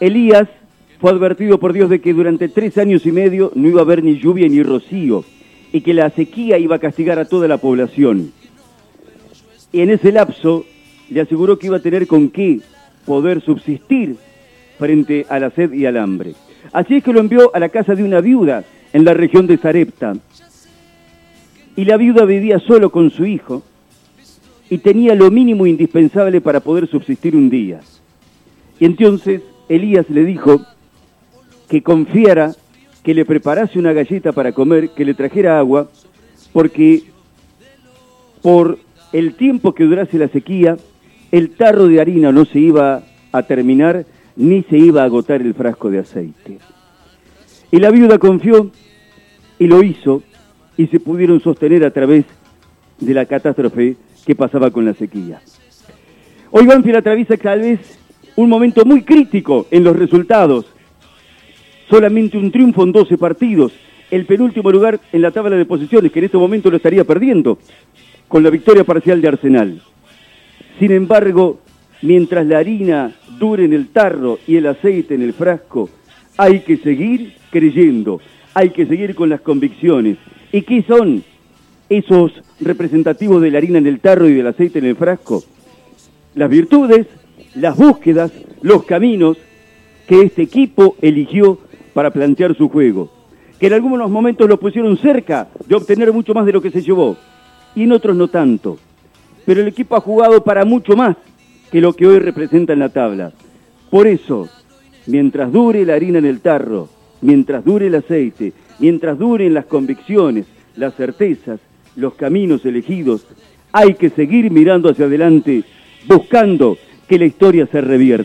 Elías fue advertido por Dios de que durante tres años y medio no iba a haber ni lluvia ni rocío y que la sequía iba a castigar a toda la población. Y en ese lapso le aseguró que iba a tener con qué poder subsistir frente a la sed y al hambre. Así es que lo envió a la casa de una viuda en la región de Sarepta. Y la viuda vivía solo con su hijo y tenía lo mínimo indispensable para poder subsistir un día. Y entonces Elías le dijo que confiara, que le preparase una galleta para comer, que le trajera agua, porque por el tiempo que durase la sequía, el tarro de harina no se iba a terminar ni se iba a agotar el frasco de aceite. Y la viuda confió y lo hizo y se pudieron sostener a través de la catástrofe que pasaba con la sequía. Hoy Banfield atraviesa tal vez un momento muy crítico en los resultados. Solamente un triunfo en 12 partidos, el penúltimo lugar en la tabla de posiciones, que en este momento lo estaría perdiendo, con la victoria parcial de Arsenal. Sin embargo, mientras la harina dure en el tarro y el aceite en el frasco, hay que seguir creyendo, hay que seguir con las convicciones. ¿Y qué son esos representativos de la harina en el tarro y del aceite en el frasco? Las virtudes, las búsquedas, los caminos que este equipo eligió para plantear su juego, que en algunos momentos lo pusieron cerca de obtener mucho más de lo que se llevó, y en otros no tanto. Pero el equipo ha jugado para mucho más que lo que hoy representa en la tabla. Por eso, mientras dure la harina en el tarro, mientras dure el aceite, mientras duren las convicciones, las certezas, los caminos elegidos, hay que seguir mirando hacia adelante, buscando que la historia se revierta.